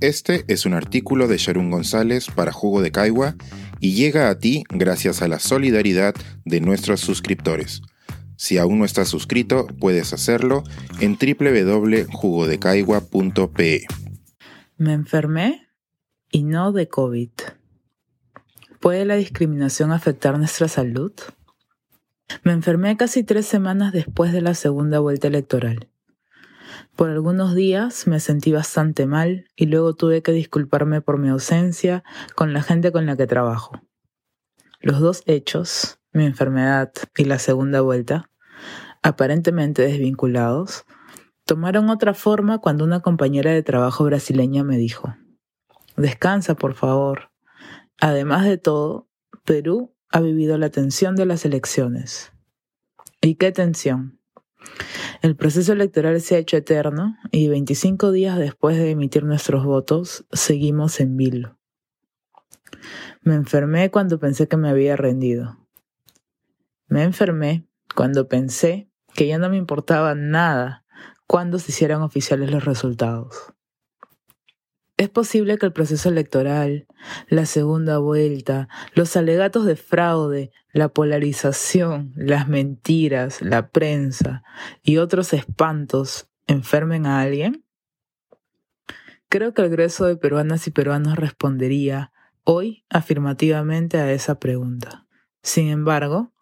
Este es un artículo de Sharon González para Jugo de Caigua y llega a ti gracias a la solidaridad de nuestros suscriptores. Si aún no estás suscrito, puedes hacerlo en www.jugodecaigua.pe. Me enfermé y no de COVID. ¿Puede la discriminación afectar nuestra salud? Me enfermé casi tres semanas después de la segunda vuelta electoral. Por algunos días me sentí bastante mal y luego tuve que disculparme por mi ausencia con la gente con la que trabajo. Los dos hechos, mi enfermedad y la segunda vuelta, aparentemente desvinculados, tomaron otra forma cuando una compañera de trabajo brasileña me dijo, Descansa, por favor. Además de todo, Perú ha vivido la tensión de las elecciones. ¿Y qué tensión? El proceso electoral se ha hecho eterno y 25 días después de emitir nuestros votos, seguimos en vilo. Me enfermé cuando pensé que me había rendido. Me enfermé cuando pensé que ya no me importaba nada cuando se hicieran oficiales los resultados. Es posible que el proceso electoral, la segunda vuelta, los alegatos de fraude, la polarización, las mentiras, la prensa y otros espantos enfermen a alguien? Creo que el grueso de peruanas y peruanos respondería hoy afirmativamente a esa pregunta. Sin embargo,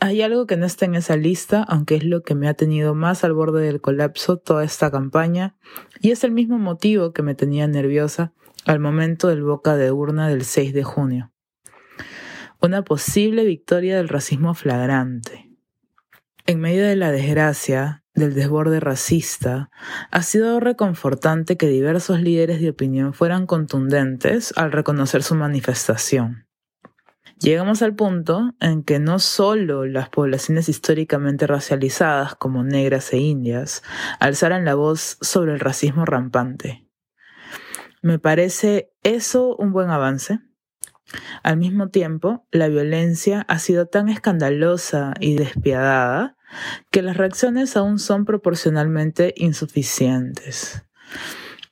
hay algo que no está en esa lista, aunque es lo que me ha tenido más al borde del colapso toda esta campaña, y es el mismo motivo que me tenía nerviosa al momento del boca de urna del 6 de junio. Una posible victoria del racismo flagrante. En medio de la desgracia, del desborde racista, ha sido reconfortante que diversos líderes de opinión fueran contundentes al reconocer su manifestación. Llegamos al punto en que no solo las poblaciones históricamente racializadas como negras e indias alzaran la voz sobre el racismo rampante. Me parece eso un buen avance. Al mismo tiempo, la violencia ha sido tan escandalosa y despiadada que las reacciones aún son proporcionalmente insuficientes.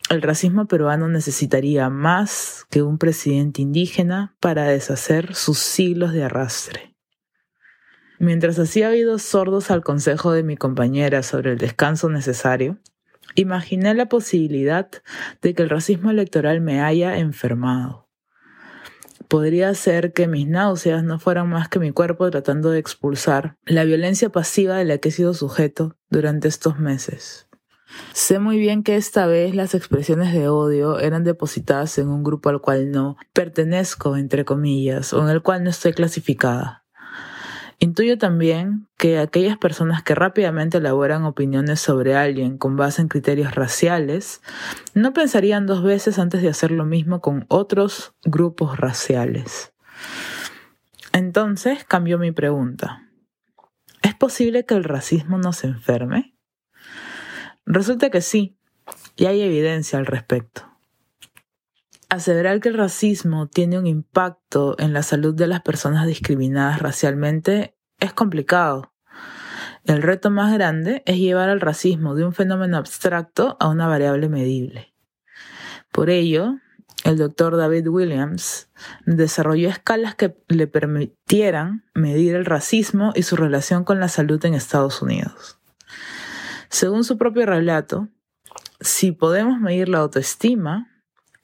El racismo peruano necesitaría más que un presidente indígena para deshacer sus siglos de arrastre. Mientras hacía oídos sordos al consejo de mi compañera sobre el descanso necesario, imaginé la posibilidad de que el racismo electoral me haya enfermado. Podría ser que mis náuseas no fueran más que mi cuerpo tratando de expulsar la violencia pasiva de la que he sido sujeto durante estos meses. Sé muy bien que esta vez las expresiones de odio eran depositadas en un grupo al cual no pertenezco, entre comillas, o en el cual no estoy clasificada. Intuyo también que aquellas personas que rápidamente elaboran opiniones sobre alguien con base en criterios raciales no pensarían dos veces antes de hacer lo mismo con otros grupos raciales. Entonces cambió mi pregunta. ¿Es posible que el racismo nos enferme? Resulta que sí, y hay evidencia al respecto. Aseverar que el racismo tiene un impacto en la salud de las personas discriminadas racialmente es complicado. El reto más grande es llevar al racismo de un fenómeno abstracto a una variable medible. Por ello, el doctor David Williams desarrolló escalas que le permitieran medir el racismo y su relación con la salud en Estados Unidos. Según su propio relato, si podemos medir la autoestima,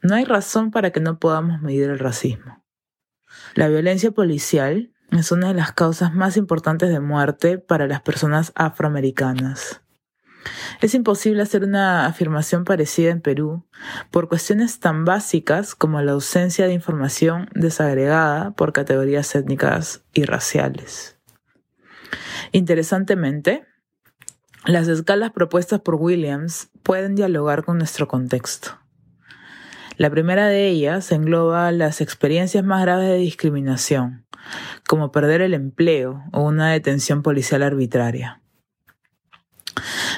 no hay razón para que no podamos medir el racismo. La violencia policial es una de las causas más importantes de muerte para las personas afroamericanas. Es imposible hacer una afirmación parecida en Perú por cuestiones tan básicas como la ausencia de información desagregada por categorías étnicas y raciales. Interesantemente, las escalas propuestas por Williams pueden dialogar con nuestro contexto. La primera de ellas engloba las experiencias más graves de discriminación, como perder el empleo o una detención policial arbitraria.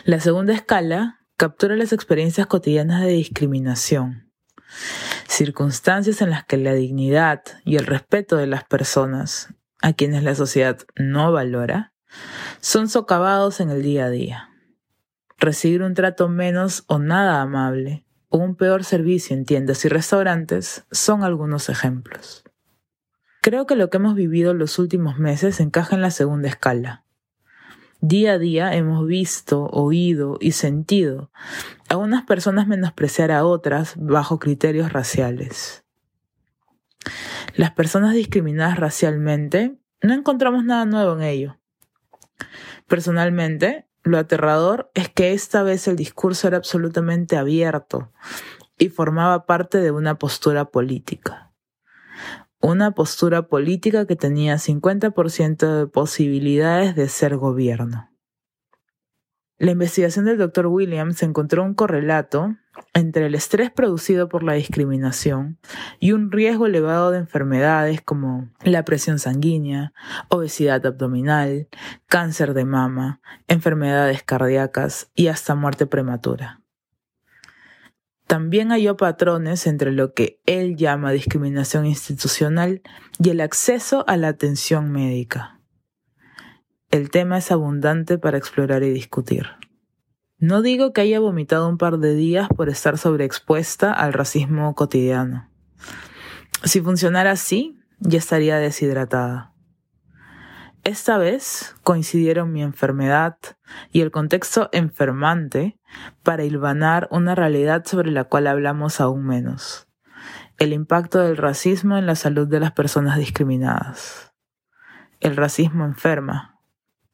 La segunda escala captura las experiencias cotidianas de discriminación, circunstancias en las que la dignidad y el respeto de las personas, a quienes la sociedad no valora, son socavados en el día a día. Recibir un trato menos o nada amable, o un peor servicio en tiendas y restaurantes son algunos ejemplos. Creo que lo que hemos vivido los últimos meses encaja en la segunda escala. Día a día hemos visto, oído y sentido a unas personas menospreciar a otras bajo criterios raciales. Las personas discriminadas racialmente no encontramos nada nuevo en ello. Personalmente, lo aterrador es que esta vez el discurso era absolutamente abierto y formaba parte de una postura política. Una postura política que tenía 50% de posibilidades de ser gobierno. La investigación del Dr. Williams encontró un correlato entre el estrés producido por la discriminación y un riesgo elevado de enfermedades como la presión sanguínea, obesidad abdominal, cáncer de mama, enfermedades cardíacas y hasta muerte prematura. También halló patrones entre lo que él llama discriminación institucional y el acceso a la atención médica. El tema es abundante para explorar y discutir. No digo que haya vomitado un par de días por estar sobreexpuesta al racismo cotidiano. Si funcionara así, ya estaría deshidratada. Esta vez coincidieron mi enfermedad y el contexto enfermante para hilvanar una realidad sobre la cual hablamos aún menos. El impacto del racismo en la salud de las personas discriminadas. El racismo enferma,